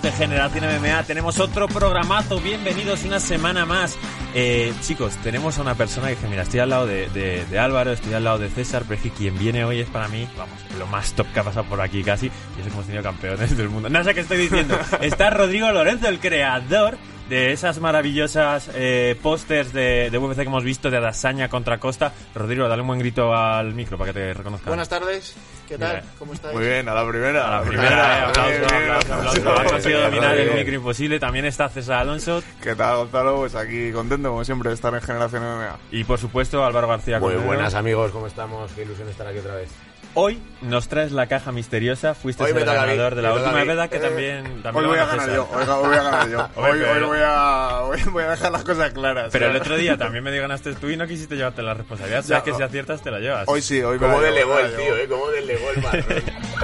amigos de Generación MMA. Tenemos otro programazo. Bienvenidos una semana más. Eh, chicos, tenemos a una persona que dice, mira, estoy al lado de, de- de Álvaro, estoy al lado de César, pero es que quien viene hoy es para mí, vamos, lo más top que ha pasado por aquí casi. Y eso que hemos tenido campeones del mundo. No sé qué estoy diciendo. Está Rodrigo Lorenzo, el creador de esas maravillosas eh, pósters de, de UFC que hemos visto de Adasaña contra Costa. Rodrigo, dale un buen grito al micro para que te reconozcan. Buenas tardes, ¿qué tal? ¿Cómo estáis? Muy bien, a la primera. A la primera, eh, aplauso, Bien, bien. aplauso, aplauso. Ha conseguido dominar el micro imposible. También está César Alonso ¿Qué tal, Gonzalo? Pues aquí contento, como siempre, de estar en Generación MMA. y, por supuesto, Álvaro García. Muy buenas amigos, ¿cómo estamos? Qué ilusión estar aquí otra vez. Hoy nos traes la caja misteriosa. Fuiste Hoy el me ganador de la me última, verdad que Eh, también, también Hoy lo voy a gana ganar yo, hoy, hoy voy a ganar yo. Hoy, hoy voy, a, hoy voy a dejar las cosas claras. Pero el otro día también medio ganaste tú y no quisiste llevarte la responsabilidad. Sabes que si aciertas te la llevas. Hoy sí, hoy me la llevo, delegó me el tío, ¿eh? Cómo delegó el.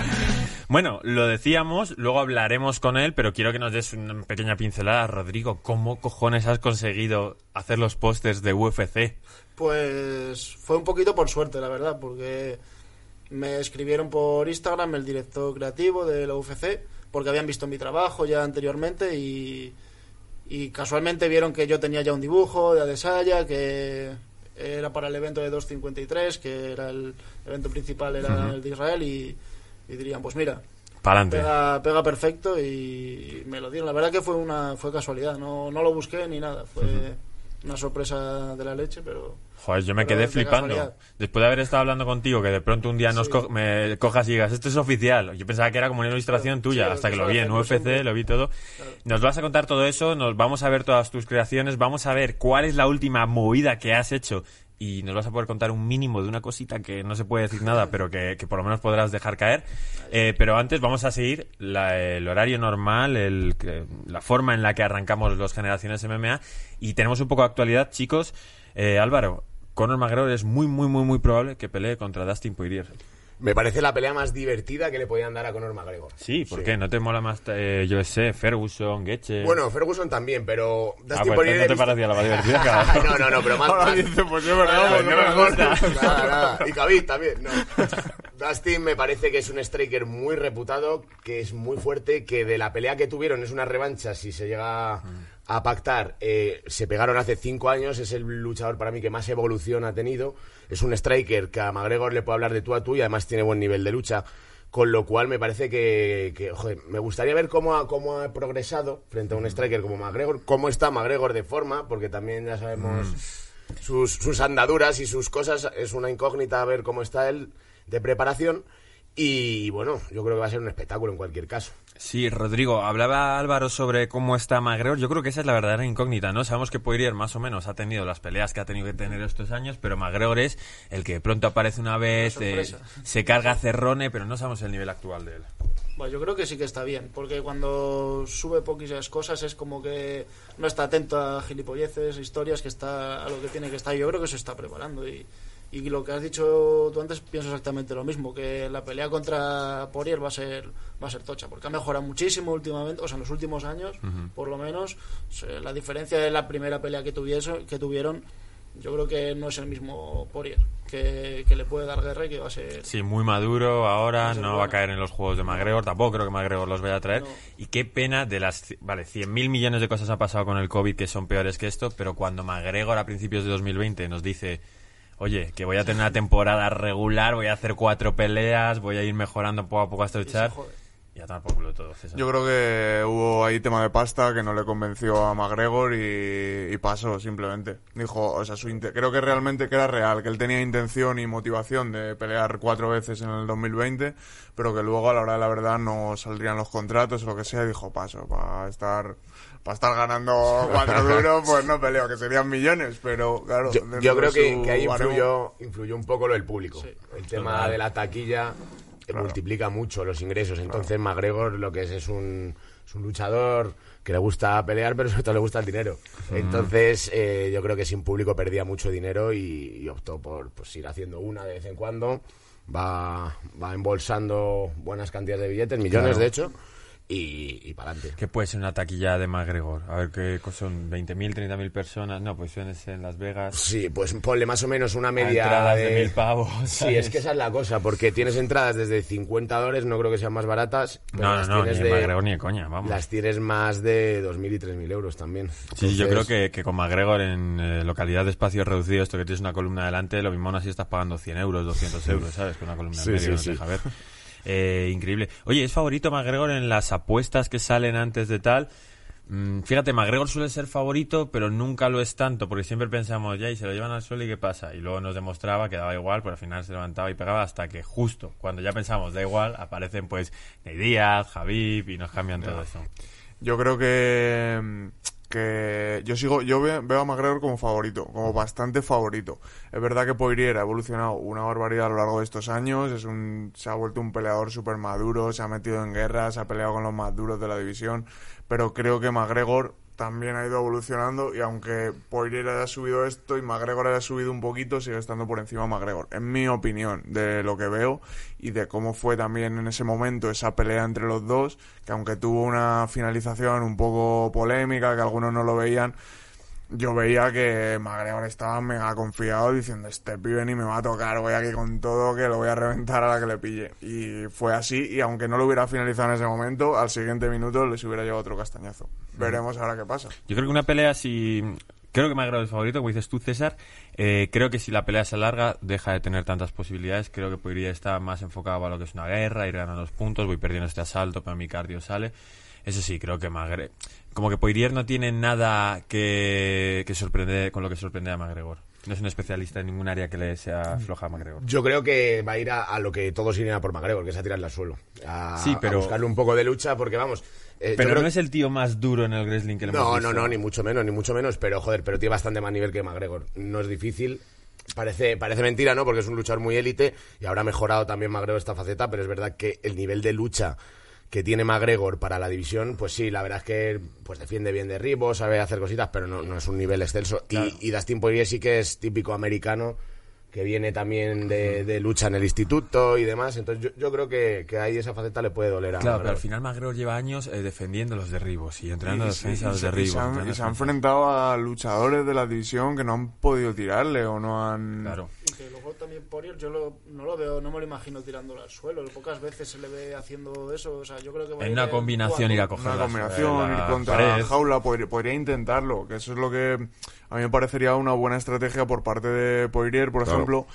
Bueno, lo decíamos, luego hablaremos con él, pero quiero que nos des una pequeña pincelada. Rodrigo, ¿cómo cojones has conseguido hacer los pósters de UFC? Pues fue un poquito por suerte, la verdad, porque me escribieron por Instagram el director creativo de la UFC, porque habían visto mi trabajo ya anteriormente y, y casualmente vieron que yo tenía ya un dibujo de Adesanya, que era para el evento de 253, que era el evento principal, era el de Israel, y, y dirían, pues mira, pega perfecto y me lo dieron. La verdad que fue una fue casualidad, no, no lo busqué ni nada, fue una sorpresa de la leche, pero Joder, yo me quedé flipando. casualidad. Después de haber estado hablando contigo, que de pronto un día nos Sí. co- me cojas y digas, esto es oficial. Yo pensaba que era como una ilustración Claro, tuya, sí, hasta que lo vi en UFC, siempre. lo vi todo. Nos vas a contar todo eso, nos vamos a ver todas tus creaciones, vamos a ver cuál es la última movida que has hecho y nos vas a poder contar un mínimo de una cosita que no se puede decir nada, pero que, que por lo menos podrás dejar caer. Eh, pero antes vamos a seguir la- el horario normal, el, la forma en la que arrancamos los generaciones MMA y tenemos un poco de actualidad, chicos. Eh, Álvaro, Conor McGregor es muy, muy, muy, muy probable que pelee contra Dustin Poirier. Me parece la pelea más divertida que le podían dar a Conor McGregor. Sí, ¿por qué? ¿No te mola más, eh, yo sé, Ferguson, Getche? Bueno, Ferguson también, pero ah, pues no te visto- parecía la más divertida, cabrón. no, no, no, pero más... Ahora dice, pues es verdad, pues no me gusta. Nada, nada. Y Khabib también, no. Dustin me parece que es un striker muy reputado, que es muy fuerte, que de la pelea que tuvieron es una revancha, si se llega a pactar, eh, se pegaron hace cinco años, es el luchador para mí que más evolución ha tenido, es un striker que a McGregor le puede hablar de tú a tú y además tiene buen nivel de lucha. Con lo cual me parece que, que, joder, me gustaría ver cómo ha, cómo ha progresado frente a un striker como McGregor, cómo está McGregor de forma, porque también ya sabemos sus, sus andaduras y sus cosas. Es una incógnita ver cómo está él de preparación. Y bueno, yo creo que va a ser un espectáculo en cualquier caso. Sí, Rodrigo, hablaba Álvaro sobre cómo está McGregor. Yo creo que esa es la verdadera incógnita, ¿no? Sabemos que Poirier más o menos ha tenido las peleas que ha tenido que tener estos años, pero McGregor es el que de pronto aparece una vez, Una eh, se carga a Cerrone, pero no sabemos el nivel actual de él. bueno, yo creo que sí que está bien, porque cuando sube poquísimas cosas es como que no está atento a gilipolleces, historias, que está a lo que tiene que estar. Yo creo que se está preparando y, y lo que has dicho tú antes pienso exactamente lo mismo, que la pelea contra Poirier va a ser va a ser tocha, porque ha mejorado muchísimo últimamente, o sea, en los últimos años, por lo menos, la diferencia de la primera pelea que tuviese, que tuvieron, yo creo que no es el mismo Poirier, que, que le puede dar guerra y que va a ser Sí, muy maduro ahora, Va no va a caer en los juegos de McGregor, tampoco creo que McGregor los vaya a traer. No. Y qué pena de las, vale, 100.000 millones de cosas ha pasado con el COVID que son peores que esto, pero cuando McGregor a principios de 2020 nos dice, oye, que voy a tener una temporada regular, voy a hacer cuatro peleas, voy a ir mejorando poco a poco hasta luchar, y a tomar por culo todo, César. Yo creo que hubo ahí tema de pasta que no le convenció a McGregor y, y pasó simplemente. Dijo, o sea, su creo que realmente que era real, que él tenía intención y motivación de pelear cuatro veces en el 2020, pero que luego a la hora de la verdad no saldrían los contratos o lo que sea, y dijo, paso, para estar para estar ganando cuatro duros, pues no peleo, que serían millones, pero claro. Yo, creo que, ahí influyó, influyó un poco lo del público. Sí. el tema de la taquilla eh, Claro. multiplica mucho los ingresos. Entonces McGregor lo que es es un, es un luchador que le gusta pelear, pero sobre todo le gusta el dinero. Entonces eh, yo creo que sin público perdía mucho dinero y, y optó por pues, ir haciendo una de vez en cuando. Va, va embolsando buenas cantidades de billetes, millones Claro. de hecho. Y, y para adelante. ¿Qué puede ser una taquilla de McGregor? A ver, ¿qué son? ¿20.000, 30.000 personas? No, pues suelen en Las Vegas. Sí, pues ponle más o menos una media entradas de... de mil pavos, Sí, ¿sabes? es que esa es la cosa, porque tienes entradas desde 50 dólares, no creo que sean más baratas. pero No, no, no, ni de McGregor ni de coña, vamos. Las tienes más de 2.000 y 3.000 euros también. Sí, yo creo que, que con McGregor en eh, localidad de espacios reducidos, esto que tienes una columna delante, lo mismo aún así estás pagando 100 euros, 200 euros, ¿sabes? Con una columna Sí, en medio sí, no sí. deja ver. Eh, increíble. Oye, ¿es favorito McGregor en las apuestas que salen antes de tal? Mm, fíjate, McGregor suele ser favorito, pero nunca lo es tanto, porque siempre pensamos, ya, y se lo llevan al suelo y qué pasa. Y luego nos demostraba que daba igual, pero al final se levantaba y pegaba hasta que justo cuando ya pensamos, da igual, aparecen pues Ney Díaz, Javib y nos cambian todo eso. Yo creo que que yo sigo yo ve- veo a McGregor como favorito, como bastante favorito. Es verdad que Poirier ha evolucionado una barbaridad a lo largo de estos años, es un se ha vuelto un peleador súper maduro, se ha metido en guerra, se ha peleado con los más duros de la división, pero creo que McGregor también ha ido evolucionando y aunque Poirier haya subido esto y McGregor haya subido un poquito, sigue estando por encima McGregor. En mi opinión, de lo que veo y de cómo fue también en ese momento esa pelea entre los dos, que aunque tuvo una finalización un poco polémica, que algunos no lo veían, yo veía que McGregor estaba mega confiado diciendo este pibe ni me va a tocar, voy aquí con todo que lo voy a reventar a la que le pille. Y fue así y aunque no lo hubiera finalizado en ese momento, al siguiente minuto les hubiera llevado otro castañazo. Veremos ahora qué pasa. Yo creo que una pelea si... Creo que McGregor es favorito, como dices tú, César. Eh, creo que si la pelea se alarga, deja de tener tantas posibilidades. Creo que podría estar más enfocado a lo que es una guerra, ir ganando los puntos, voy perdiendo este asalto, pero mi cardio sale. Eso sí, creo que McGregor... Como que Poirier no tiene nada que, que sorprender, con lo que sorprende a McGregor. No es un especialista en ningún área que le sea floja a McGregor. Yo creo que va a ir a, a lo que todos irían a por McGregor, que es a tirarle al suelo. A, Sí, pero- a buscarle un poco de lucha, porque vamos. eh, Pero creo no es el tío más duro en el wrestling que le hemos No, visto. no, no, ni mucho menos, ni mucho menos, pero joder, pero tiene bastante más nivel que McGregor. No es difícil. Parece, parece mentira, ¿no? Porque es un luchador muy élite y habrá mejorado también McGregor esta faceta, pero es verdad que el nivel de lucha que tiene McGregor para la división, pues sí, la verdad es que pues defiende bien derribos, sabe hacer cositas, pero no, no es un nivel excelso. Y, y Dustin Poirier sí que es típico americano, que viene también de, de lucha en el instituto y demás, entonces yo, yo creo que, que ahí esa faceta le puede doler a Claro, pero al final McGregor lleva años eh, defendiendo los derribos y entrenando Y- defensa a y los se- y derribos. se han, y se han enfrentado a luchadores de la división que no han podido tirarle o no han... Claro. Y que luego también Poirier yo lo- no lo veo, no me lo imagino tirándolo al suelo. Pocas veces se le ve haciendo eso. O sea, yo creo que va En una combinación ir a coger Una combinación, la ir contra pared. jaula, podría, podría intentarlo, que eso es lo que a mí me parecería una buena estrategia por parte de Poirier, por Claro. Ejemplo,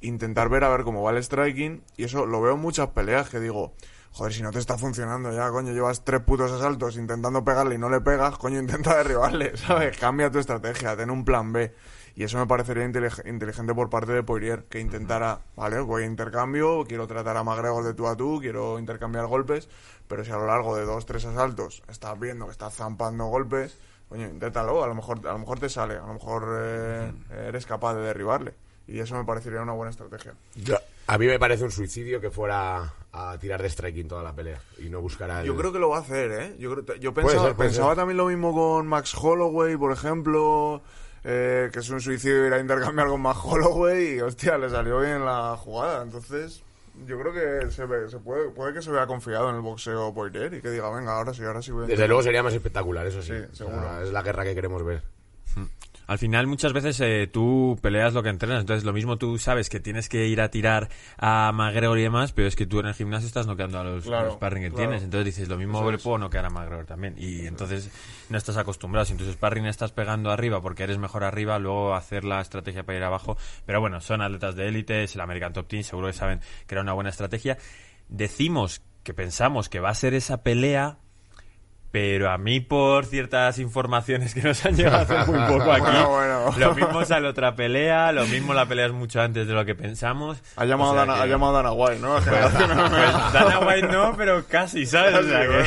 intentar ver a ver cómo va el striking, y eso lo veo en muchas peleas que digo, joder, si no te está funcionando ya, coño, llevas tres putos asaltos intentando pegarle y no le pegas, coño, intenta derribarle, ¿sabes? Cambia tu estrategia, ten un plan B. Y eso me parecería intelig- inteligente por parte de Poirier, que intentara, vale, voy a intercambio, quiero tratar a McGregor de tú a tú, quiero intercambiar golpes, pero si a lo largo de dos, tres asaltos estás viendo que estás zampando golpes, coño, inténtalo, a lo mejor, a lo mejor te sale, a lo mejor eh, eres capaz de derribarle. Y eso me parecería una buena estrategia. Yo- a mí me parece un suicidio que fuera a tirar de striking toda la pelea y no buscar Yo creo que lo va a hacer, ¿eh? Yo, creo- yo pensaba, ser, pensaba también lo mismo con Max Holloway, por ejemplo, eh, que es un suicidio ir a intercambiar con Max Holloway y, hostia, le salió bien la jugada. Entonces, yo creo que se, ve- se puede, puede que se vea confiado en el boxeo Poirier y que diga, venga, ahora sí, ahora sí voy a Desde luego sería más espectacular, eso sí. Sí, O sea, seguro. es la guerra que queremos ver. Al final muchas veces eh, tú peleas lo que entrenas, entonces lo mismo tú sabes que tienes que ir a tirar a McGregor y demás, pero es que tú en el gimnasio estás noqueando a los, Claro, a los sparring que claro. tienes, entonces dices lo mismo le puedo noquear a McGregor también. Y entonces no estás acostumbrado, si en tus sparring estás pegando arriba porque eres mejor arriba, luego hacer la estrategia para ir abajo, pero bueno, son atletas de élite, es el American Top Team, seguro que saben que era una buena estrategia. Decimos que pensamos que va a ser esa pelea pero a mí, por ciertas informaciones que nos han llegado hace muy poco aquí, Bueno, bueno. lo mismo sale otra pelea, lo mismo la pelea es mucho antes de lo que pensamos. Ha llamado, O sea Dana, que- ha llamado Dana White, ¿no? Pues, pues Dana White no, pero casi, ¿sabes? O sea que-.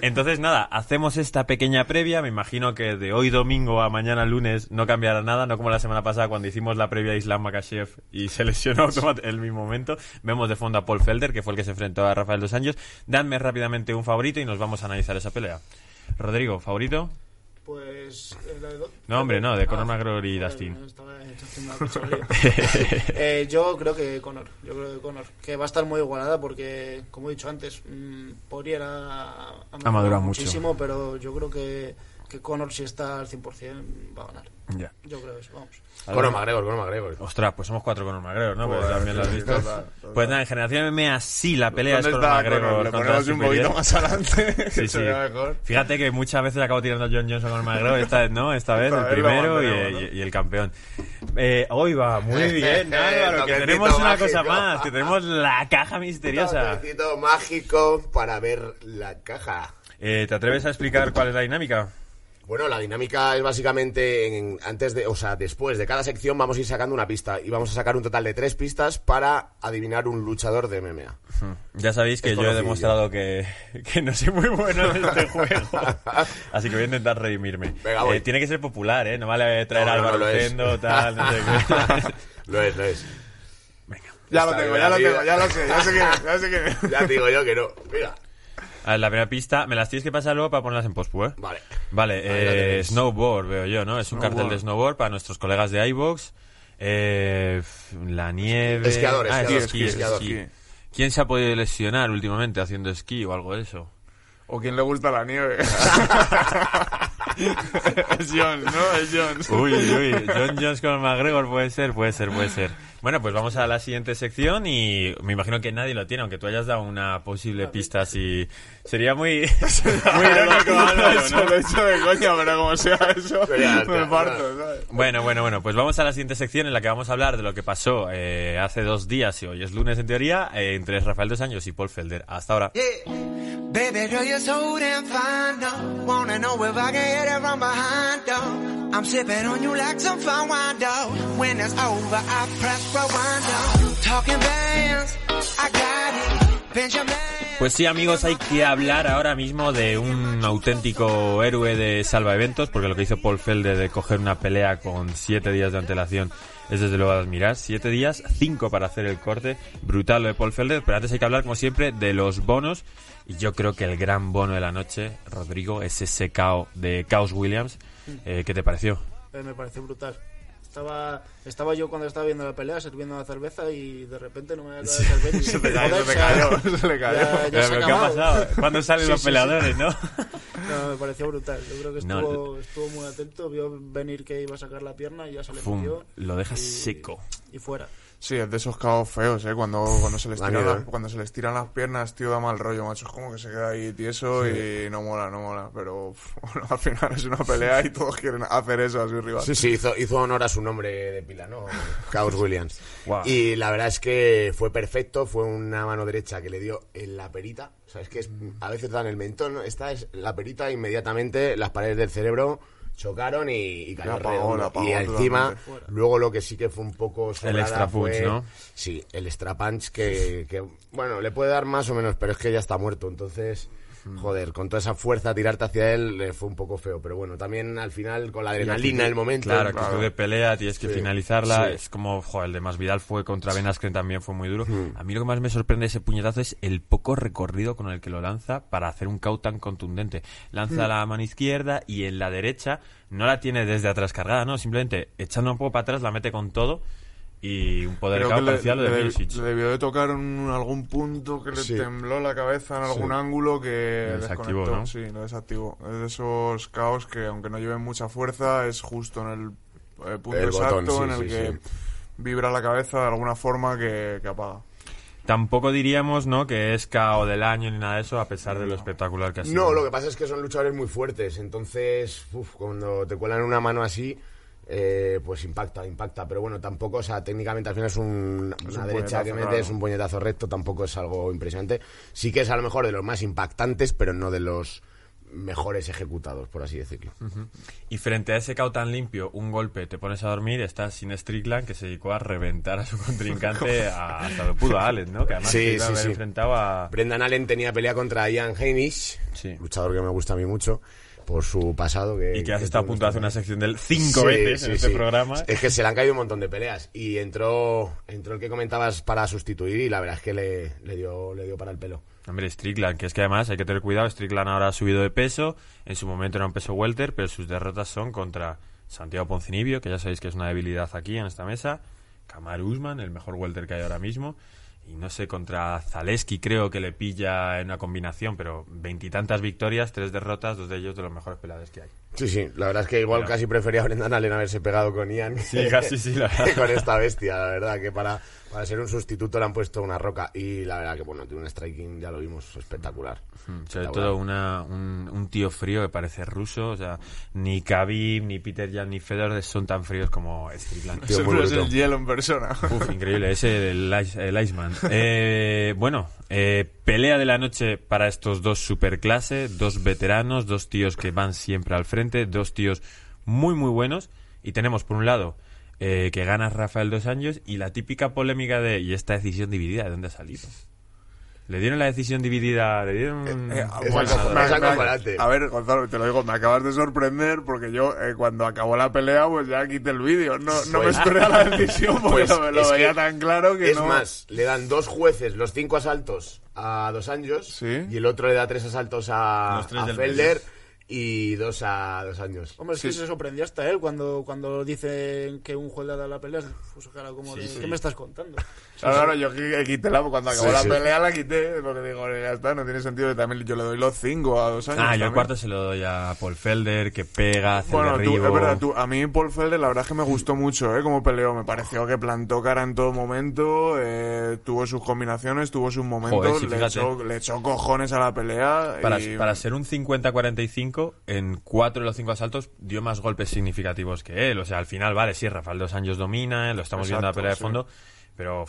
Entonces, nada, hacemos esta pequeña previa. Me imagino que de hoy domingo a mañana lunes no cambiará nada, no como la semana pasada cuando hicimos la previa a Islam Makashev y se lesionó en el mismo momento. Vemos de fondo a Paul Felder, que fue el que se enfrentó a Rafael Dos Años. Dadme rápidamente un favorito y nos vamos a analizar esa pelea. Rodrigo, ¿favorito? Pues. eh, la de do- No, hombre, no, de Conor Ah, McGregor y Dustin. Eh, yo creo que Conor, yo creo que Conor, que va a estar muy igualada porque, como he dicho antes, mm, Poirier ha, Ha madurado mucho. muchísimo, pero yo creo que, que Conor si está al 100% va a ganar. Ya. Yo creo eso, vamos. Conor McGregor, Conor McGregor. Ostras, pues somos cuatro con el McGregor, ¿no? Pues también lo has visto. total, total. Pues nada, en Generación MMA sí la pelea es ¿Dónde con el está McGregor. Conor? Le contra ponemos un poquito más adelante, que Sí, se sí. vea mejor. Fíjate que muchas veces acabo tirando John Johnson con el McGregor, esta vez no, esta vez Esta el vez lo primero y, mantenemos, ¿no? y- y el campeón. Eh, hoy va, muy bien, Álvaro, que tenemos una mágico. cosa más, que tenemos la caja misteriosa. Toquecito mágico para ver la caja. Eh, ¿Te atreves a explicar cuál es la dinámica? Bueno, la dinámica es básicamente en- antes de, o sea, después de cada sección vamos a ir sacando una pista y vamos a sacar un total de tres pistas para adivinar un luchador de MMA. Ya sabéis que Es yo he demostrado que, que no soy muy bueno en este juego. Así que voy a intentar redimirme. Venga, voy. Eh, tiene que ser popular, ¿eh? No vale traer No, no, al no tal, no sé qué. Lo es, lo es. Ya lo tengo, bien, ya lo tengo, ya lo sé, ya sé es, ya sé es. Ya te digo yo que no. Mira. A ver, la primera pista, me las tienes que pasar luego para ponerlas en post ¿eh? Vale. Vale, eh. Snowboard veo yo, ¿no? Es un Snowboard. cartel de snowboard para nuestros colegas de iVox. Eh, la nieve... Esquiador, Ah, esquiador, esquí, esquiador, esquí. esquí. ¿Quién se ha podido lesionar últimamente haciendo esquí o algo de eso? O quien le gusta la nieve. es Jones, ¿no? Es Jones. Uy, uy. John Jones con McGregor puede ser, puede ser, puede ser. Bueno, pues vamos a la siguiente sección y me imagino que nadie lo tiene, aunque tú hayas dado una posible pista así. Sería muy, muy irónico, Álvaro, lo he hecho de coña, pero como sea eso, me parto, ¿sabes? Bueno, bueno, bueno, pues vamos a la siguiente sección en la que vamos a hablar de lo que pasó eh, hace dos días y hoy es lunes en teoría eh, entre Rafael Dos Años y Paul Felder. Hasta ahora. Yeah. Baby girl, you're so damn fine, though. Wanna know if I can hit it from behind, though. I'm sipping on you like some fine wine, though. When it's over, I press rewind, though. Talking bands, I got it. Benjamin. Pues sí, amigos, hay que hablar ahora mismo de un auténtico héroe de salvaeventos, porque lo que hizo Paul Felder de coger una pelea con siete días de antelación es desde luego admirar. Siete días, cinco para hacer el corte. Brutal lo de Paul Felder, pero antes hay que hablar, como siempre, de los bonos. Y yo creo que el gran bono de la noche, Rodrigo, es ese KO de Chaos Williams. Eh, ¿Qué te pareció? Eh, me parece brutal. Estaba, estaba yo cuando estaba viendo la pelea sirviendo la cerveza y de repente no me había quedado cerveza. y- Se le cayó, se cayó, se le cayó. ya- ya Pero, se ¿Qué ha pasado? ¿Cuándo salen Sí, los sí, sí. peleadores, no? No, me pareció brutal. Yo creo que No, estuvo, estuvo muy atento, vio venir que iba a sacar la pierna y ya se le Fum, metió. lo dejas y- seco. Y fuera. Sí, es de esos caos feos, ¿eh? Cuando, cuando, se les tiran las, ¿eh? cuando se les tiran las piernas, tío, da mal rollo, macho. Es como que se queda ahí tieso y no mola, no mola. Pero bueno, al final es una pelea y todos quieren hacer eso a su rival. Sí, sí, hizo, hizo honor a su nombre de pila, ¿no? Chaos Williams. Y la verdad es que fue perfecto, fue una mano derecha que le dio en la perita. O sea, es que es, a veces dan el mentón, ¿no? esta es la perita, inmediatamente las paredes del cerebro chocaron y, y cayó y encima, luego lo que sí que fue un poco sobrada extra punch, fue- ¿no? Sí, el extra punch que, que, bueno, le puede dar más o menos, pero es que ya está muerto, entonces... Joder, con toda esa fuerza tirarte hacia él le fue un poco feo, pero bueno, también al final con la adrenalina, el momento. Claro, actitud de pelea, tienes que Sí, finalizarla. sí. Es como, joder, el de Masvidal fue contra Ben Askren también fue muy duro. Hmm. A mí lo que más me sorprende de ese puñetazo es el poco recorrido con el que lo lanza para hacer un KO tan contundente. Lanza Hmm. la mano izquierda y en la derecha no la tiene desde atrás cargada, no, simplemente echando un poco para atrás la mete con todo y un poder Creo KO que le, parcial de le- Miocic. le debió de tocar en algún punto que le Sí. tembló la cabeza en algún Sí. ángulo que Lo desactivó, desconectó. ¿no? Sí, lo desactivó. Es de esos caos que, aunque no lleven mucha fuerza, es justo en el eh, punto El botón, exacto sí, en el sí, que sí. vibra la cabeza de alguna forma que, que apaga. Tampoco diríamos, ¿no?, que es KO del año ni nada de eso, a pesar de lo espectacular que ha sido. No, lo que pasa es que son luchadores muy fuertes, entonces, uf, cuando te cuelan una mano así, eh, pues impacta, impacta. Pero bueno, tampoco, o sea, técnicamente al final es un- Es una un derecha que metes, claro. un puñetazo recto, tampoco es algo impresionante. Sí que es a lo mejor de los más impactantes, pero no de los mejores ejecutados, por así decirlo. Y frente a ese KO tan limpio, un golpe, te pones a dormir, estás sin Strickland, que se dedicó a reventar a su contrincante a- hasta lo pudo a Allen, ¿no? Que además Sí, se iba a sí, haber sí. enfrentado a... Brendan Allen tenía pelea contra Ian Heinisch, luchador que me gusta a mí mucho por su pasado. Que, Y que has estado a punto de hacer una sección del cinco Sí, veces en este sí. programa. Es que se le han caído un montón de peleas. Y entró, entró el que comentabas para sustituir y la verdad es que le, le dio, le dio para el pelo. Hombre, Strickland, que es que además hay que tener cuidado, Strickland ahora ha subido de peso, en su momento era un peso welter, pero sus derrotas son contra Santiago Poncinibio, que ya sabéis que es una debilidad aquí en esta mesa, Kamaru Usman, el mejor welter que hay ahora mismo, y no sé, contra Zaleski creo que le pilla en una combinación, pero veintitantas victorias, tres derrotas, dos de ellos de los mejores peleadores que hay. Sí, sí, la verdad es que igual casi prefería a Brendan Allen haberse pegado con Ian Sí, casi sí, la verdad. que con esta bestia, la verdad, que para, para ser un sustituto le han puesto una roca y la verdad que bueno, tiene un striking, ya lo vimos, espectacular. Mm, Sobre todo una, un, un tío frío que parece ruso, o sea, ni Khabib, ni Peter Jan, ni Fedor son tan fríos como Strickland. Tío, muy es el hielo en persona. Uf, increíble, ese el, Ice- el Iceman. Eh, bueno, eh, pelea de la noche para estos dos superclase, dos veteranos, dos tíos que van siempre al frente, dos tíos muy muy buenos. Y tenemos por un lado eh, que gana Rafael dos años y la típica polémica de ¿y esta decisión dividida de dónde ha salido? Le dieron la decisión dividida, le dieron... Eh, Es bueno, acojonante, me- es me- acojonante. a ver, Gonzalo, te lo digo, me acabas de sorprender porque yo eh, cuando acabó la pelea pues ya quité el vídeo. No, no me Pues- esperé a la decisión porque Pues lo, lo es veía que- tan claro que es no... más, le dan dos jueces los cinco asaltos a dos Sí. y el otro le da tres asaltos a, Felder y dos a dos años. Hombre, es que se sorprendió hasta él cuando, cuando dicen que un juez le dado la pelea. Puso cara como de, ¿qué me estás contando? Claro, claro, yo qui- quité la, cuando acabó Sí, la sí. pelea la quité, porque digo, ya está, no tiene sentido también yo le doy los cinco a dos años. Ah, yo el cuarto se lo doy a Paul Felder, que pega, hace Bueno, el tú, es verdad, tú, a mí Paul Felder la verdad es que me gustó mucho, ¿eh? Como peleó, me pareció que plantó cara en todo momento, eh, tuvo sus combinaciones, tuvo sus momentos, Joder, sí, le, echó, le echó cojones a la pelea. Para, y- para ser un 50-45, en cuatro de los cinco asaltos dio más golpes significativos que él. O sea, al final, vale, sí, Rafael dos años domina, lo estamos viendo en la pelea de sí. fondo, pero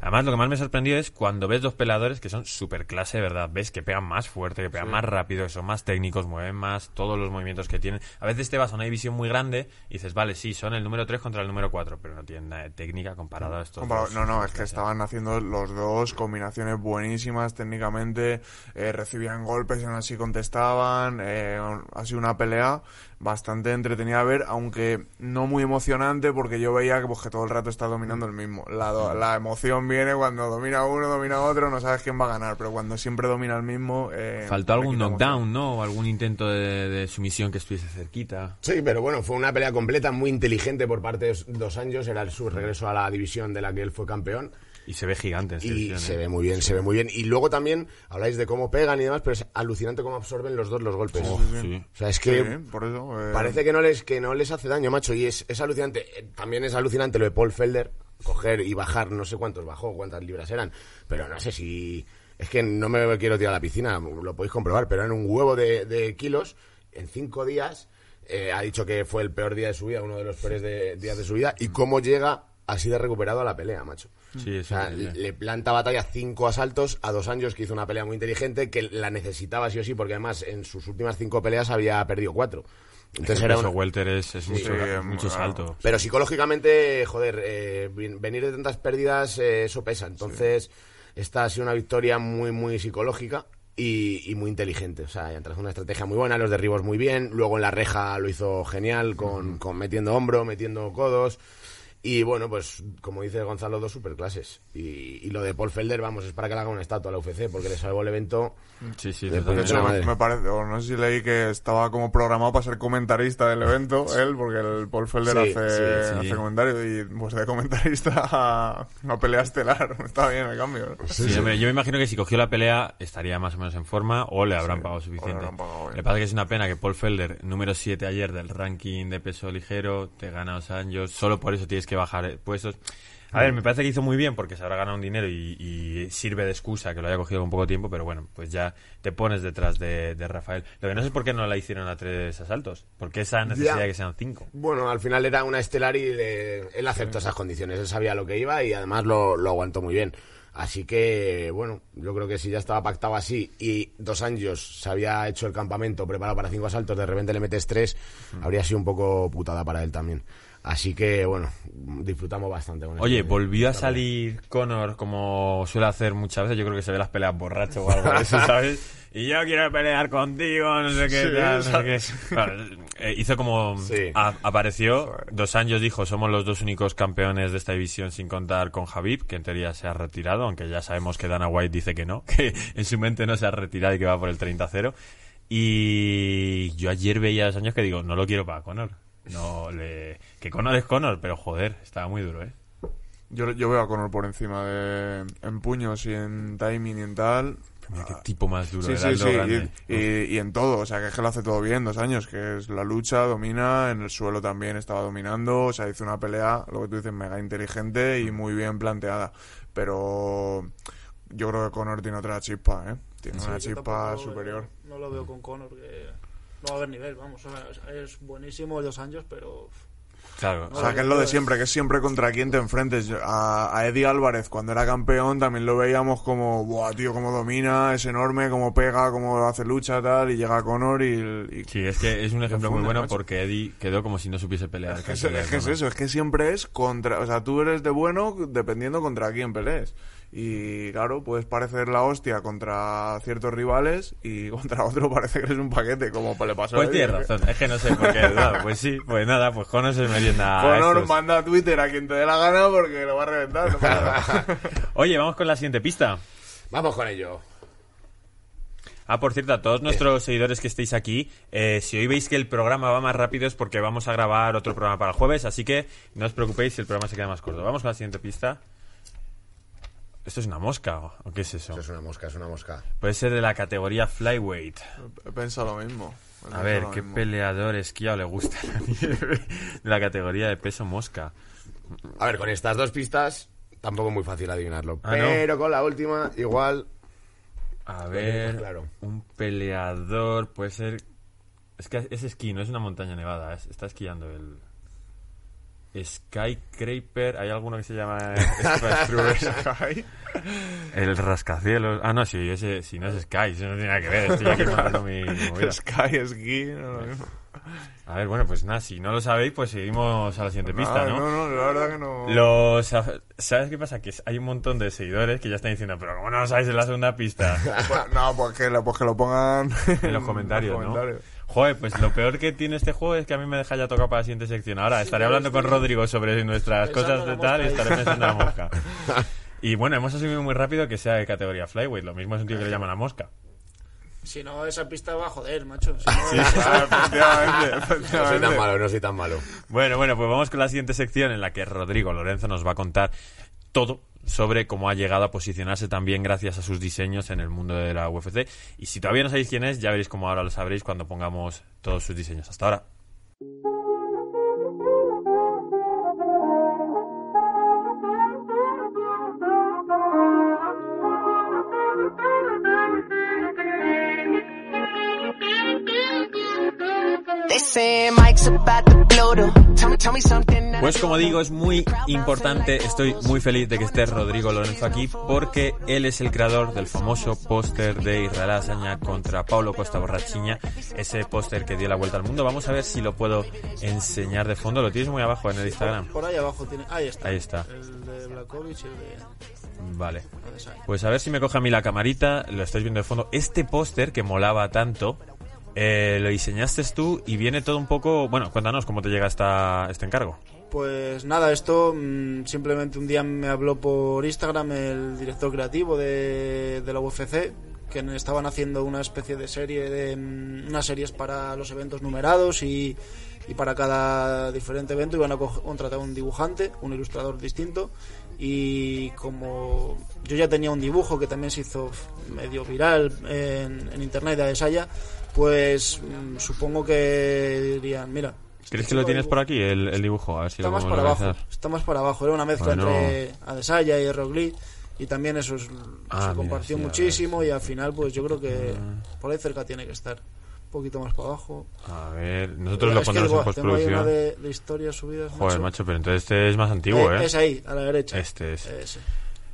además lo que más me sorprendió es cuando ves dos peleadores que son super clase, verdad. Ves que pegan más fuerte, que pegan más rápido, que son más técnicos, mueven más todos los movimientos que tienen. A veces te vas a una división muy grande y dices, vale, sí, son el número 3 contra el número 4, pero no tienen nada de técnica comparado a estos Comparado- dos. no, no, es que estaban haciendo los dos combinaciones buenísimas técnicamente, eh, recibían golpes y aún así contestaban, eh, ha sido una pelea bastante entretenida a ver, aunque no muy emocionante porque yo veía que, pues, que todo el rato está dominando el mismo. La, do- la emoción viene cuando domina uno, domina otro, no sabes quién va a ganar, pero cuando siempre domina el mismo... Eh, Faltó algún emoción. knockdown, ¿no? O algún intento de, de sumisión que estuviese cerquita. Sí, pero bueno, fue una pelea completa, muy inteligente por parte de dos años, era su regreso a la división de la que él fue campeón. Y se ve gigante en Y se ¿eh? ve muy bien, se ve muy bien. Y luego también habláis de cómo pegan y demás, pero es alucinante cómo absorben los dos los golpes. Oh, sí. O sea, es Sí, que por eso... eh, parece que no les que no les hace daño, macho. Y es, es alucinante. Eh, También es alucinante lo de Paul Felder, coger y bajar, no sé cuántos bajó, cuántas libras eran, pero no sé si... Es que no me quiero tirar a la piscina, lo podéis comprobar, pero eran un huevo de, de kilos en cinco días. Eh, ha dicho que fue el peor día de su vida, uno de los peores de- días de su vida. Y cómo llega así de recuperado a la pelea, macho. Sí, O sea, le planta batalla cinco asaltos a dos años que hizo una pelea muy inteligente que la necesitaba sí o sí porque además en sus últimas cinco peleas había perdido cuatro. Entonces el era una- welter es, es mucho, Sí, mucho claro. salto. Pero psicológicamente, joder, eh, ven- venir de tantas pérdidas, eh, eso pesa. Entonces, esta ha sido una victoria muy, muy psicológica y, y muy inteligente. O sea, tras una estrategia muy buena, los derribos muy bien. Luego en la reja lo hizo genial, con, con metiendo hombro, metiendo codos. Y bueno, pues como dice Gonzalo, dos superclases. Y, y lo de Paul Felder, vamos, es para que le haga una estatua a la UFC, porque le salvó el evento. Sí, sí, De hecho, me parece, o no sé si leí que estaba como programado para ser comentarista del evento, él, porque el Paul Felder Sí, hace, sí, sí. hace comentario y pues de comentarista a, a pelea estelar. Está bien el cambio. ¿no? Sí, hombre, yo me imagino que si cogió la pelea estaría más o menos en forma o le habrán pagado suficiente. habrán pagado bien. Le pasa que es una pena que Paul Felder, número 7 ayer del ranking de peso ligero, te gana dos años, solo por eso tienes que bajar eh, puestos. A ver, me parece que hizo muy bien porque se habrá ganado un dinero y, y sirve de excusa que lo haya cogido con poco tiempo, pero bueno, pues ya te pones detrás de, de Rafael. Lo que no sé es por qué no la hicieron a tres asaltos, porque esa necesidad Ya. de que sean cinco. Bueno, al final era una estelar y le- él aceptó esas condiciones. Él sabía lo que iba y además lo, lo aguantó muy bien. Así que, bueno, yo creo que si ya estaba pactado así y dos años se había hecho el campamento preparado para cinco asaltos, de repente le metes tres, habría sido un poco putada para él también. Así que, bueno, disfrutamos bastante con Oye, este- volvió a salir Conor como suele hacer muchas veces. Yo creo que se ve las peleas borracho o algo de eso, ¿sabes? Y yo quiero pelear contigo, no sé qué, Sí, tal, no sé qué. Eh, hizo como Sí. a- apareció dos años dijo somos los dos únicos campeones de esta división sin contar con Javib que en teoría se ha retirado aunque ya sabemos que Dana White dice que no que en su mente no se ha retirado y que va por el 30-0 y yo ayer veía dos años que digo no lo quiero para Conor no le que Conor es Conor pero joder estaba muy duro eh Yo, yo veo a Conor por encima de en puños y en timing y en tal. Mira qué tipo más duro Sí, el sí, sí. Y, y- y en todo. O sea, que es que lo hace todo bien, dos años. Que es la lucha, domina. En el suelo también estaba dominando. O sea, hizo una pelea, lo que tú dices, mega inteligente y muy bien planteada. Pero yo creo que Conor tiene otra chispa, ¿eh? Tiene Sí, una chispa tampoco superior. veo- No lo veo con Conor, que no va a haber nivel, vamos. o sea, es buenísimo dos años, pero claro O sea, que es lo de siempre, que es siempre contra quien te enfrentes. A, a Eddie Álvarez, cuando era campeón, también lo veíamos como, buah, tío, cómo domina, es enorme, cómo pega, cómo hace lucha, tal, y llega a Conor y... y- Sí, es que es un ejemplo muy bueno macho. porque Eddie quedó como si no supiese pelear. Es que, es, es que es eso, es que siempre es contra... O sea, tú eres de bueno dependiendo contra quién pelees. Y claro, puedes parecer la hostia contra ciertos rivales y contra otro parece que eres un paquete, como le pasó a Pues tienes razón, es que no sé por qué dudado. Pues sí, pues nada, pues Conor se merienda estos. manda a Twitter a quien te dé la gana porque lo va a reventar. no. Oye, vamos con la siguiente pista. Vamos con ello. Ah, por cierto, a todos nuestros seguidores que estéis aquí, eh, si hoy veis que el programa va más rápido es porque vamos a grabar otro programa para el jueves, así que no os preocupéis si el programa se queda más corto. Vamos con la siguiente pista. ¿Esto es una mosca o- qué es eso? Eso es una mosca, es una mosca. Puede ser de la categoría Flyweight. He pensado lo mismo. He A ver, ¿qué mismo. peleador esquiado le gusta la nieve? De la categoría de peso mosca. A ver, con estas dos pistas tampoco es muy fácil adivinarlo. Ah, ¿no? pero con la última, igual. A ver, claro. un peleador puede ser... Es que es esquí, no es una montaña nevada, es- está esquiando el... Skycraper, hay alguno que se llama Sky El rascacielos. Ah, no, sí, ese, si no es Sky, eso no tiene nada que ver. Estoy aquí montando mi, mi movida. Sky, ski, no lo mismo. A ver, bueno, pues nada, si no lo sabéis, pues seguimos a la siguiente pista, Ah, ¿no? no, no, la verdad que no. Los, ¿Sabes qué pasa? Que hay un montón de seguidores que ya están diciendo, pero ¿cómo no lo sabéis en la segunda pista? Pues, no, pues que, lo, pues que lo pongan En los comentarios, ¿no? comentarios. Joder, pues lo peor que tiene este juego es que a mí me deja ya tocar para la siguiente sección. Ahora estaré hablando con Rodrigo sobre nuestras cosas de tal y estaré pensando en la mosca. Y bueno, hemos asumido muy rápido que sea de categoría flyweight. Lo mismo es un tío que le llaman la mosca. si no, esa pista va a joder, macho. Si no, Ah, efectivamente, No soy tan malo, no soy tan malo. Bueno, bueno, pues vamos con la siguiente sección en la que Rodrigo Lorenzo nos va a contar todo sobre cómo ha llegado a posicionarse también gracias a sus diseños en el mundo de la UFC. Y si todavía no sabéis quién es, ya veréis cómo ahora lo sabréis cuando pongamos todos sus diseños. Hasta ahora. Pues como digo, es muy importante, estoy muy feliz de que esté Rodrigo Lorenzo aquí porque él es el creador del famoso póster de Israel Azaña contra Paulo Costa Borrachiña, ese póster que dio la vuelta al mundo. Vamos a ver si lo puedo enseñar de fondo. Lo tienes muy abajo en el Instagram. por ahí abajo tiene. Ahí está. Ahí está. El de Blakovic y el de. Vale. Pues a ver si me coge a mí la camarita, lo estáis viendo de fondo. Este póster que molaba tanto, eh, lo diseñaste tú y viene todo un poco... Bueno, cuéntanos cómo te llega esta, este encargo. Pues nada, esto mm, simplemente un día me habló por Instagram el director creativo de, de la UFC, que estaban haciendo una especie de serie, de mm, unas series para los eventos numerados y, y para cada diferente evento iban a co- contratar un dibujante, un ilustrador distinto. Y como yo ya tenía un dibujo que también se hizo medio viral en, en internet de Adesanya, pues mm, supongo que dirían, mira, ¿Crees que lo tienes por aquí, el, el dibujo? A ver si Está lo más para abajo. Está más para abajo. Era una mezcla Bueno. entre Adesanya y Roglic y también eso es- Ah, se mira, compartió sí, a muchísimo y al final pues yo creo que por ahí cerca tiene que estar. Un poquito más para abajo. A ver, nosotros lo pondremos en igual, tengo ahí una postproducción. de, de historias subidas. Joder, macho, pero entonces este es más antiguo, ¿eh? Es ahí, a la derecha. Este es. Ese.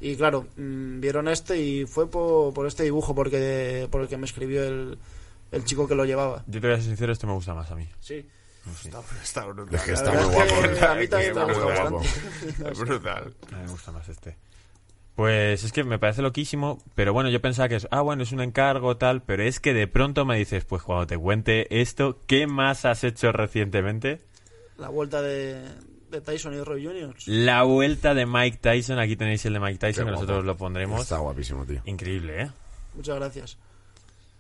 Y claro, mm, vieron este y fue por, por este dibujo porque por el que me escribió el, el chico que lo llevaba. Yo te voy a ser sincero, este me gusta más a mí. Sí. Está, está brutal. Es que La está muy guapo. a mí también me gusta guapo. bastante. Es brutal. A mí me gusta más este. Pues es que me parece loquísimo, pero bueno, yo pensaba que es, ah, bueno, es un encargo tal, pero es que de pronto me dices, pues cuando te cuente esto, ¿qué más has hecho recientemente? La vuelta de, de Tyson y Roy Jr. La vuelta de Mike Tyson, aquí tenéis el de Mike Tyson, que nosotros lo pondremos. Está guapísimo, tío. Increíble, ¿eh? Muchas gracias.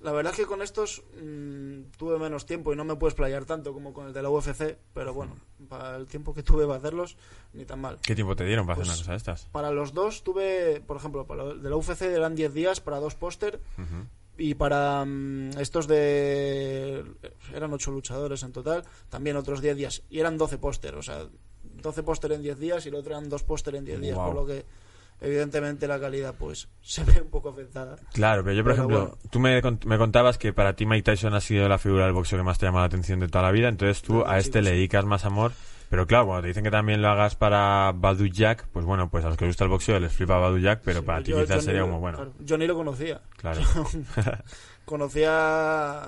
La verdad es que con estos mm, tuve menos tiempo y no me puedes playar tanto como con el de la UFC, pero bueno, para el tiempo que tuve para hacerlos, ni tan mal. ¿Qué tiempo te dieron para hacer Pues- una cosa de estas? Para los dos tuve, por ejemplo, para el de la UFC eran 10 días para dos póster y para mm, estos de... eran 8 luchadores en total, también otros 10 días y eran 12 póster, o sea, 12 póster en 10 días y el otro eran dos póster en 10 días, por lo que evidentemente la calidad pues se ve un poco afectada. Claro, pero yo, por Pero ejemplo, bueno. tú me, me contabas que para ti Mike Tyson ha sido la figura del boxeo que más te llama la atención de toda la vida, entonces tú a este chicos. le dedicas más amor. Pero claro, cuando te dicen que también lo hagas para Badu Jack, pues bueno, pues a los que les gusta el boxeo les flipa Badu Jack, pero para ti quizás sería como bueno. claro, yo ni lo conocía. Claro. Conocía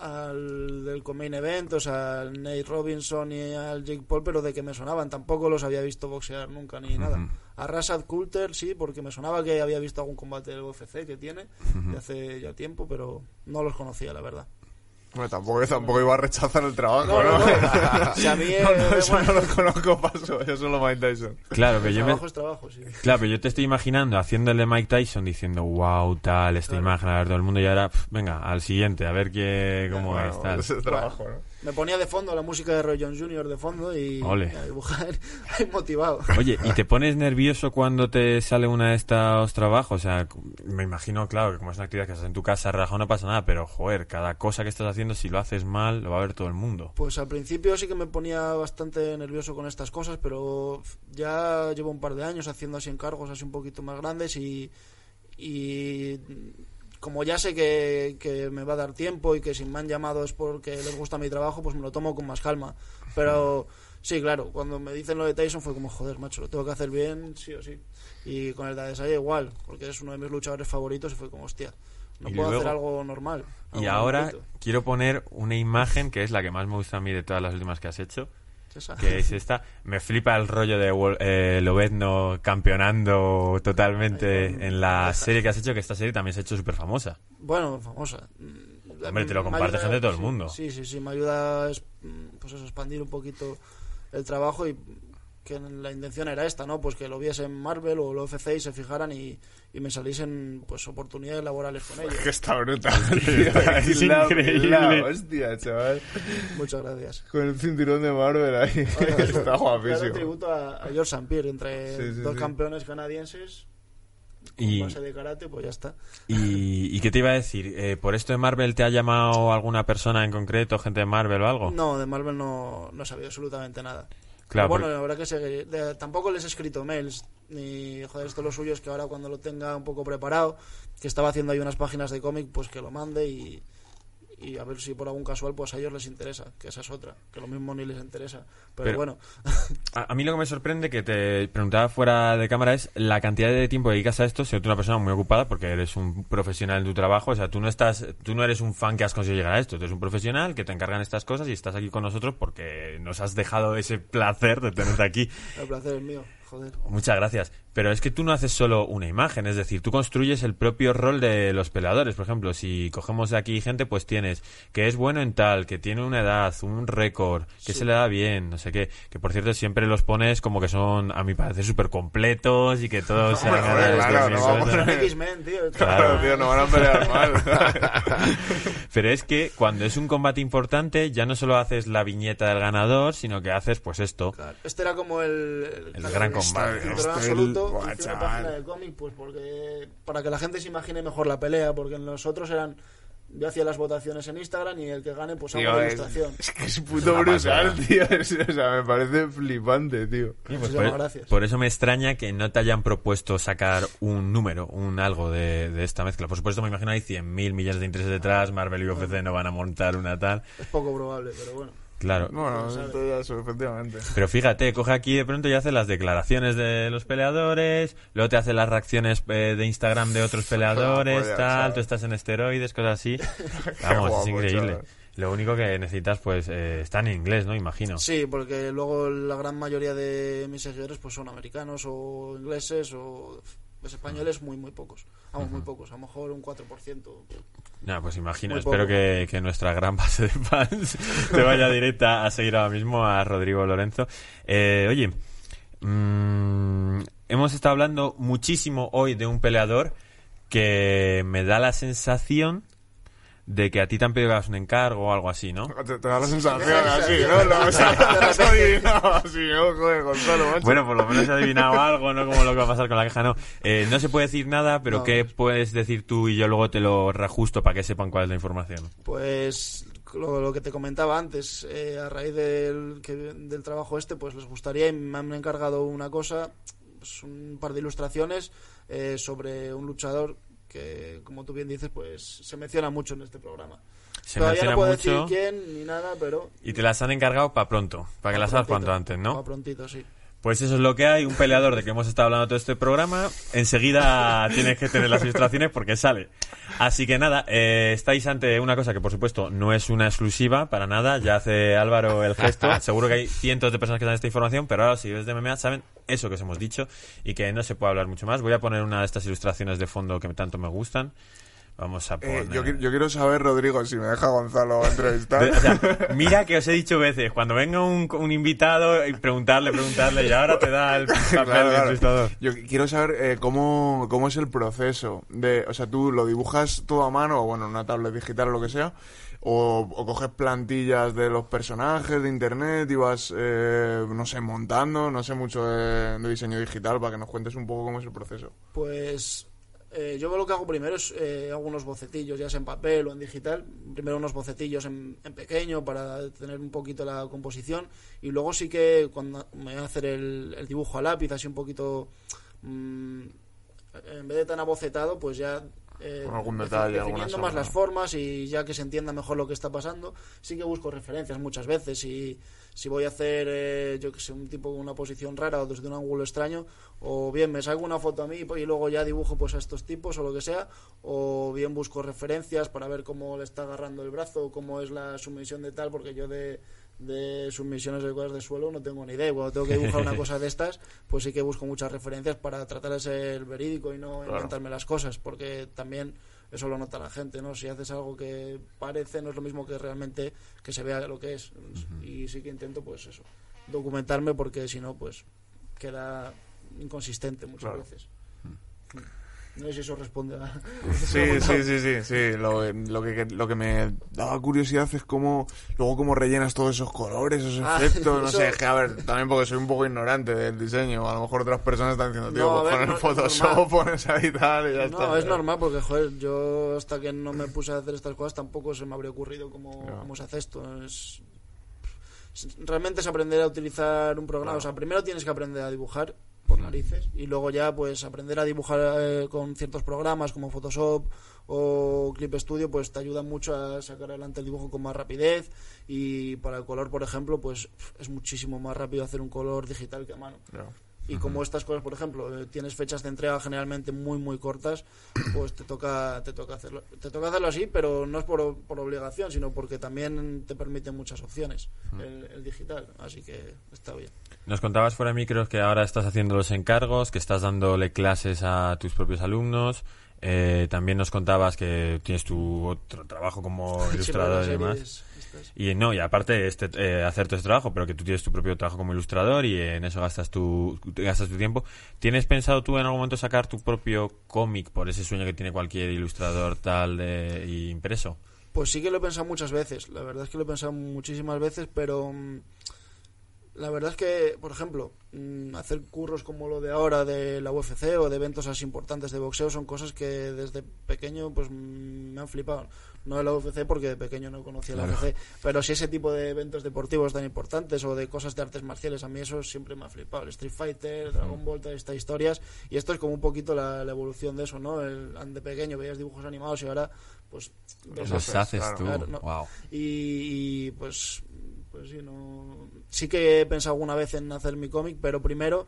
al del Comain Event, o sea, al Nate Robinson y al Jake Paul, pero de que me sonaban. Tampoco los había visto boxear nunca ni nada. A Rashad Coulter sí, porque me sonaba que había visto algún combate del UFC que tiene de hace ya tiempo, pero no los conocía, la verdad. Bueno, tampoco, tampoco iba a rechazar el trabajo, No, ¿no? no, no. Si a mí, No, no, eso bueno, no lo conozco, paso. Eso solo Mike Tyson. Claro, pero yo me, trabajo es trabajo, sí. claro, pero yo te estoy imaginando haciéndole Mike Tyson diciendo, wow, tal, esta Claro. imagen, a ver todo el mundo y ahora, venga, al siguiente, a ver qué, cómo Bueno, es, tal. es trabajo, ¿no? Me ponía de fondo la música de Roy Jones Jr. de fondo y Ole. a dibujar ahí motivado. Oye, ¿y te pones nervioso cuando te sale una de estos trabajos? O sea, me imagino, claro, que como es una actividad que haces en tu casa, relajado, no pasa nada, pero joder, cada cosa que estás haciendo, si lo haces mal, lo va a ver todo el mundo. Pues al principio sí que me ponía bastante nervioso con estas cosas, pero ya llevo un par de años haciendo así encargos así un poquito más grandes y, y como ya sé que, que me va a dar tiempo y que si me han llamado es porque les gusta mi trabajo, pues me lo tomo con más calma. Pero sí, claro, cuando me dicen lo de Tyson fue como, joder, macho, lo tengo que hacer bien, sí o sí. Y con el de Adesanya igual, porque es uno de mis luchadores favoritos y fue como, hostia, no Y puedo hacer algo normal. Y ahora quiero poner una imagen que es la que más me gusta a mí de todas las últimas que has hecho. Que es esta. Me flipa el rollo de eh, Lobezno campeonando totalmente en la serie que has hecho, que esta serie también se ha hecho súper famosa. Bueno, famosa. Hombre, te lo comparte gente de todo el sí, mundo. Sí, sí, sí, me ayuda pues eso, expandir un poquito el trabajo y que la intención era esta, ¿no? Pues que lo viesen Marvel o lo UFC y se fijaran y, y me saliesen pues oportunidades laborales con ellos. Que está brutal, tío. Es la- increíble. la hostia, chaval. Muchas gracias. Con el cinturón de Marvel ahí. está Claro, guapísimo. tributo a, a George St. Pierre, entre Sí, sí, dos sí. campeones canadienses con Y, base de karate, pues ya está. y, ¿y qué te iba a decir? Eh, ¿Por esto de Marvel te ha llamado alguna persona en concreto, gente de Marvel o algo? No, de Marvel no, no he sabido absolutamente nada. Claro, Pero bueno, porque- verdad que de- tampoco les he escrito mails, ni joder, esto lo suyo es que ahora cuando lo tenga un poco preparado, que estaba haciendo ahí unas páginas de cómic, pues que lo mande y, y a ver si por algún casual pues a ellos les interesa, que esa es otra, que lo mismo ni les interesa. Pero, Pero- bueno, A, a mí lo que me sorprende, que te preguntaba fuera de cámara, es la cantidad de tiempo que dedicas a esto, siendo tú una persona muy ocupada, porque eres un profesional en tu trabajo, o sea, tú no estás, tú no eres un fan que has conseguido llegar a esto, tú eres un profesional que te encargan estas cosas y estás aquí con nosotros porque nos has dejado ese placer de tenerte aquí. el placer es mío, joder. Muchas gracias. Pero es que tú no haces solo una imagen, es decir, tú construyes el propio rol de los peleadores. Por ejemplo, si cogemos de aquí gente, pues tienes que es bueno en tal, que tiene una edad, un récord, que se le da bien, no sé qué. Que por cierto, siempre los pones como que son, a mi parecer, súper completos y que todos se van a pelear mal. Pero es que cuando es un combate importante, ya no solo haces la viñeta del ganador, sino que haces pues esto. Claro, Este era como el, El gran combate. El Este, absoluto. El- Buah, hice una página de cómic, pues porque para que la gente se imagine mejor la pelea, porque en los otros eran yo hacía las votaciones en Instagram y el que gane pues hago la es, ilustración. es que es puto brutal, tío. Es- o sea, me parece flipante, tío. Pues Muchísimas por, gracias. por eso me extraña que no te hayan propuesto sacar un número, un algo de, de esta mezcla. Por supuesto, me imagino hay 100.000 millones de intereses detrás, Marvel y UFC no van a montar una tal. Es poco probable, pero bueno. Claro. Bueno, esto ya es, efectivamente. Pero fíjate, coge aquí de pronto y hace las declaraciones de los peleadores, luego te hace las reacciones eh, de Instagram de otros peleadores, Joder, tal, ¿sabes? tú estás en esteroides, cosas así. Vamos, guapo, es increíble. Lo único que necesitas, pues, eh, está en inglés, ¿no? Imagino. Sí, porque luego la gran mayoría de mis seguidores pues son americanos o ingleses o Los españoles muy, muy pocos. Vamos, muy pocos. A lo mejor un 4%. Ya, pues imagino, Muy espero que, que nuestra gran base de fans te vaya directa a seguir ahora mismo a Rodrigo Lorenzo. Eh, oye, mm, hemos estado hablando muchísimo hoy de un peleador que me da la sensación de que a ti te han pedido que hagas un encargo o algo así, ¿no? Te, te da la sensación así. ¿no? Lo, has adivinado así, ¿no? Joder, Gonzalo, macho. Bueno, por lo menos he adivinado algo, no como lo que va a pasar con la queja, no. Eh, no se puede decir nada, pero No. ¿qué puedes decir tú y yo luego te lo reajusto para que sepan cuál es la información? Pues lo, lo que te comentaba antes, eh, a raíz del, que- del trabajo este, pues les gustaría y me han encargado una cosa, pues un par de ilustraciones eh, sobre un luchador que, como tú bien dices, pues se menciona mucho en este programa. Se Todavía menciona no puedo mucho decir quién ni nada, pero... y te las han encargado para pronto, para que las hagas cuanto antes, ¿no? Para prontito, sí. Pues eso es lo que hay, un peleador de que hemos estado hablando todo este programa. Enseguida tienes que tener las ilustraciones porque sale. Así que nada, eh, estáis ante una cosa que por supuesto no es una exclusiva para nada. Ya hace Álvaro el gesto. Seguro que hay cientos de personas que dan esta información, pero ahora si ves de MMA saben eso que os hemos dicho y que no se puede hablar mucho más. Voy a poner una de estas ilustraciones de fondo que tanto me gustan. Vamos a Eh, poner... yo, qui- yo quiero saber, Rodrigo, si me deja Gonzalo entrevistar. De- o sea, mira que os he dicho veces, cuando venga un, un invitado, y preguntarle, preguntarle, y ahora te da el papel Claro, de entrevistador. Yo qu- quiero saber eh, cómo, cómo es el proceso de, o sea, tú lo dibujas todo a mano o bueno, en una tablet digital o lo que sea, o, o coges plantillas de los personajes de internet y vas, eh, no sé, montando, no sé mucho de, de diseño digital para que nos cuentes un poco cómo es el proceso. Pues eh, yo lo que hago primero es eh, hago unos bocetillos, ya sea en papel o en digital. Primero unos bocetillos en, en pequeño para tener un poquito la composición. Y luego sí que cuando me voy a hacer el, el dibujo a lápiz, así un poquito. mm, en vez de tan abocetado, pues ya. Eh, Con algún detalle, definiendo más las formas y ya que se entienda mejor lo que está pasando, sí que busco referencias muchas veces. Y si voy a hacer, eh, yo que sé, un tipo con una posición rara o desde un ángulo extraño, o bien me salgo una foto a mí y luego ya dibujo pues a estos tipos o lo que sea, o bien busco referencias para ver cómo le está agarrando el brazo, cómo es la sumisión de tal, porque yo de, de sumisiones de cosas de suelo no tengo ni idea. Cuando tengo que dibujar una cosa de estas, pues sí que busco muchas referencias para tratar de ser verídico y no inventarme las cosas, porque también eso lo nota la gente, ¿no? Si haces algo que parece, no es lo mismo que realmente que se vea lo que es. Y sí que intento, pues eso, documentarme porque si no, pues queda inconsistente muchas Claro. veces. No sé si eso responde a... Sí, sí, sí, sí, sí. Lo, lo que, lo que me daba curiosidad es cómo, luego cómo rellenas todos esos colores, esos Ah, efectos, no eso- sé, que a ver, también porque soy un poco ignorante del diseño, a lo mejor otras personas están diciendo, tío, No, pues pon no, el es Photoshop, pones ahí tal y ya está. No, es normal porque, joder, yo hasta que no me puse a hacer estas cosas tampoco se me habría ocurrido cómo, cómo se hace esto. Es, realmente es aprender a utilizar un programa. O sea, primero tienes que aprender a dibujar por narices. Y luego ya pues aprender a dibujar eh, con ciertos programas como Photoshop o Clip Studio pues te ayuda mucho a sacar adelante el dibujo con más rapidez. Y para el color por ejemplo pues es muchísimo más rápido hacer un color digital que a mano. Ya. Y como estas cosas, por ejemplo, eh, tienes fechas de entrega generalmente muy muy cortas, pues te toca te toca hacerlo te toca hacerlo así, pero no es por, por obligación, sino porque también te permite muchas opciones el, el digital, así que está bien. Nos contabas fuera de micros que ahora estás haciendo los encargos, que estás dándole clases a tus propios alumnos. Eh, también nos contabas que tienes tu otro trabajo como Sí, ilustrador y demás. Y no, y aparte este, eh, hacer todo este trabajo, pero que tú tienes tu propio trabajo como ilustrador y en eso gastas tu, gastas tu tiempo. ¿Tienes pensado tú en algún momento sacar tu propio cómic por ese sueño que tiene cualquier ilustrador tal de, impreso? Pues sí que lo he pensado muchas veces, la verdad es que lo he pensado muchísimas veces, pero mm, la verdad es que, por ejemplo, mm, hacer curros como lo de ahora de la UFC o de eventos así importantes de boxeo son cosas que desde pequeño pues mm, me han flipado. No de la UFC porque de pequeño no conocía la UFC, pero sí ese tipo de eventos deportivos tan importantes o de cosas de artes marciales, a mí eso siempre me ha flipado. El Street Fighter, Dragon Ball, todas estas historias, y esto es como un poquito la, la evolución de eso, ¿no? El, de pequeño veías dibujos animados y ahora pues Los haces, haces claro. tú. Claro, no. Wow. y, y, pues pues sí no sí que he pensado alguna vez en hacer mi cómic pero primero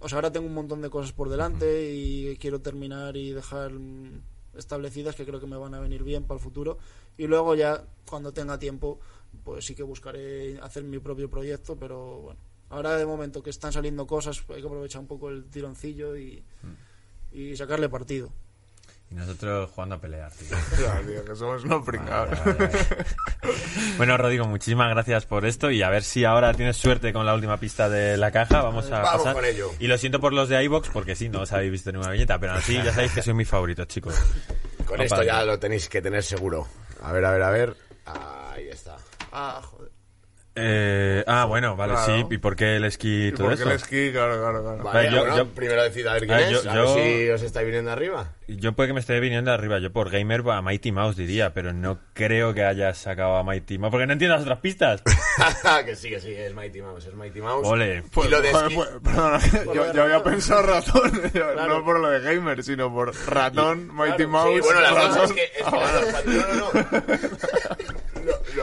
o sea ahora tengo un montón de cosas por delante y quiero terminar y dejar mm, establecidas que creo que me van a venir bien para el futuro. Y luego ya cuando tenga tiempo pues sí que buscaré hacer mi propio proyecto pero bueno ahora de momento que están saliendo cosas hay que aprovechar un poco el tironcillo y y sacarle partido. Y nosotros jugando a pelear, tío. Ya, tío, que somos unos pringados. Bueno, Rodrigo, muchísimas gracias por esto y a ver si ahora tienes suerte con la última pista de la caja. Vamos a Vamos pasar. con ello. Y lo siento por los de iBox porque sí, no os habéis visto ninguna viñeta, pero así ya sabéis que soy mi favorito, chicos. Con Opa, esto ya tío. lo tenéis que tener seguro. A ver, a ver, a ver. Ahí está. Ah, joder. Eh, ah, bueno, vale, Claro. sí. ¿Y por qué el esquí y ¿Y todo por qué eso? el esquí? Claro, claro, claro. Vale, yo- bueno, yo- primero decid a ver quién es. yo- a ver yo- si os estáis viniendo arriba. Yo puede que me esté viniendo arriba, yo por gamer a Mighty Mouse diría, pero no creo que hayas sacado a Mighty Mouse, porque no entiendo las otras pistas. que sí, que sí, es Mighty Mouse, es Mighty Mouse. Ole. Pues, y lo de joder, esquí- pues, perdona, yo, yo había pensado ratón, yo- no por lo de gamer, sino por ratón, Mighty Mouse. Sí, bueno, las dos ratón. es que... No, no, no.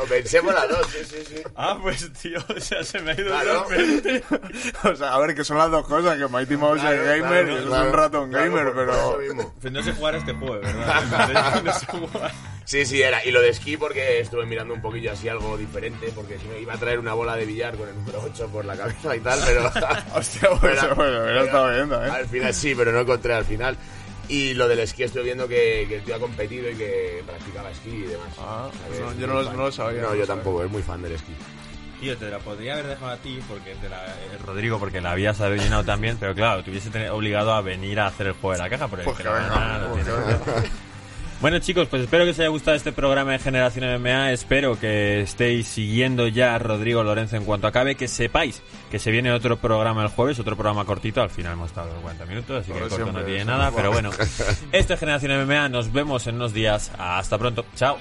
Por las dos, sí, sí, sí. Ah, pues tío, o sea, se me ha ido Claro. totalmente. O sea, a ver, que son las dos cosas, que Mighty Mouse Claro, es gamer claro, y es un ratón Claro, gamer, pero... Pues no sé jugar a este juego, ¿verdad? No sé jugar. Sí, sí, era. Y lo de esquí porque estuve mirando un poquillo así algo diferente, porque si me iba a traer una bola de billar con el número 8 por la cabeza y tal, pero... Hostia, pues Pero- bueno, hubiera estado bien también. Al final sí, pero no encontré al final. Y lo del esquí estuve viendo que, que el tío ha competido y que practicaba esquí y demás. Ah, O sea, pues que no, yo no no lo sabía, No, yo sabía. tampoco, es muy fan del esquí. Tío, te la podría haber dejado a ti, porque te la, eh, Rodrigo, porque la habías llenado también, pero claro, te hubiese obligado a venir a hacer el juego de la caja, porque Pues que no Bueno chicos, pues espero que os haya gustado este programa de Generación MMA, espero que estéis siguiendo ya a Rodrigo Lorenzo en cuanto acabe, que sepáis que se viene otro programa el jueves, otro programa cortito, al final hemos estado 40 minutos, así que corto no tiene nada, pero bueno, esto es Generación MMA, nos vemos en unos días, hasta pronto, chao.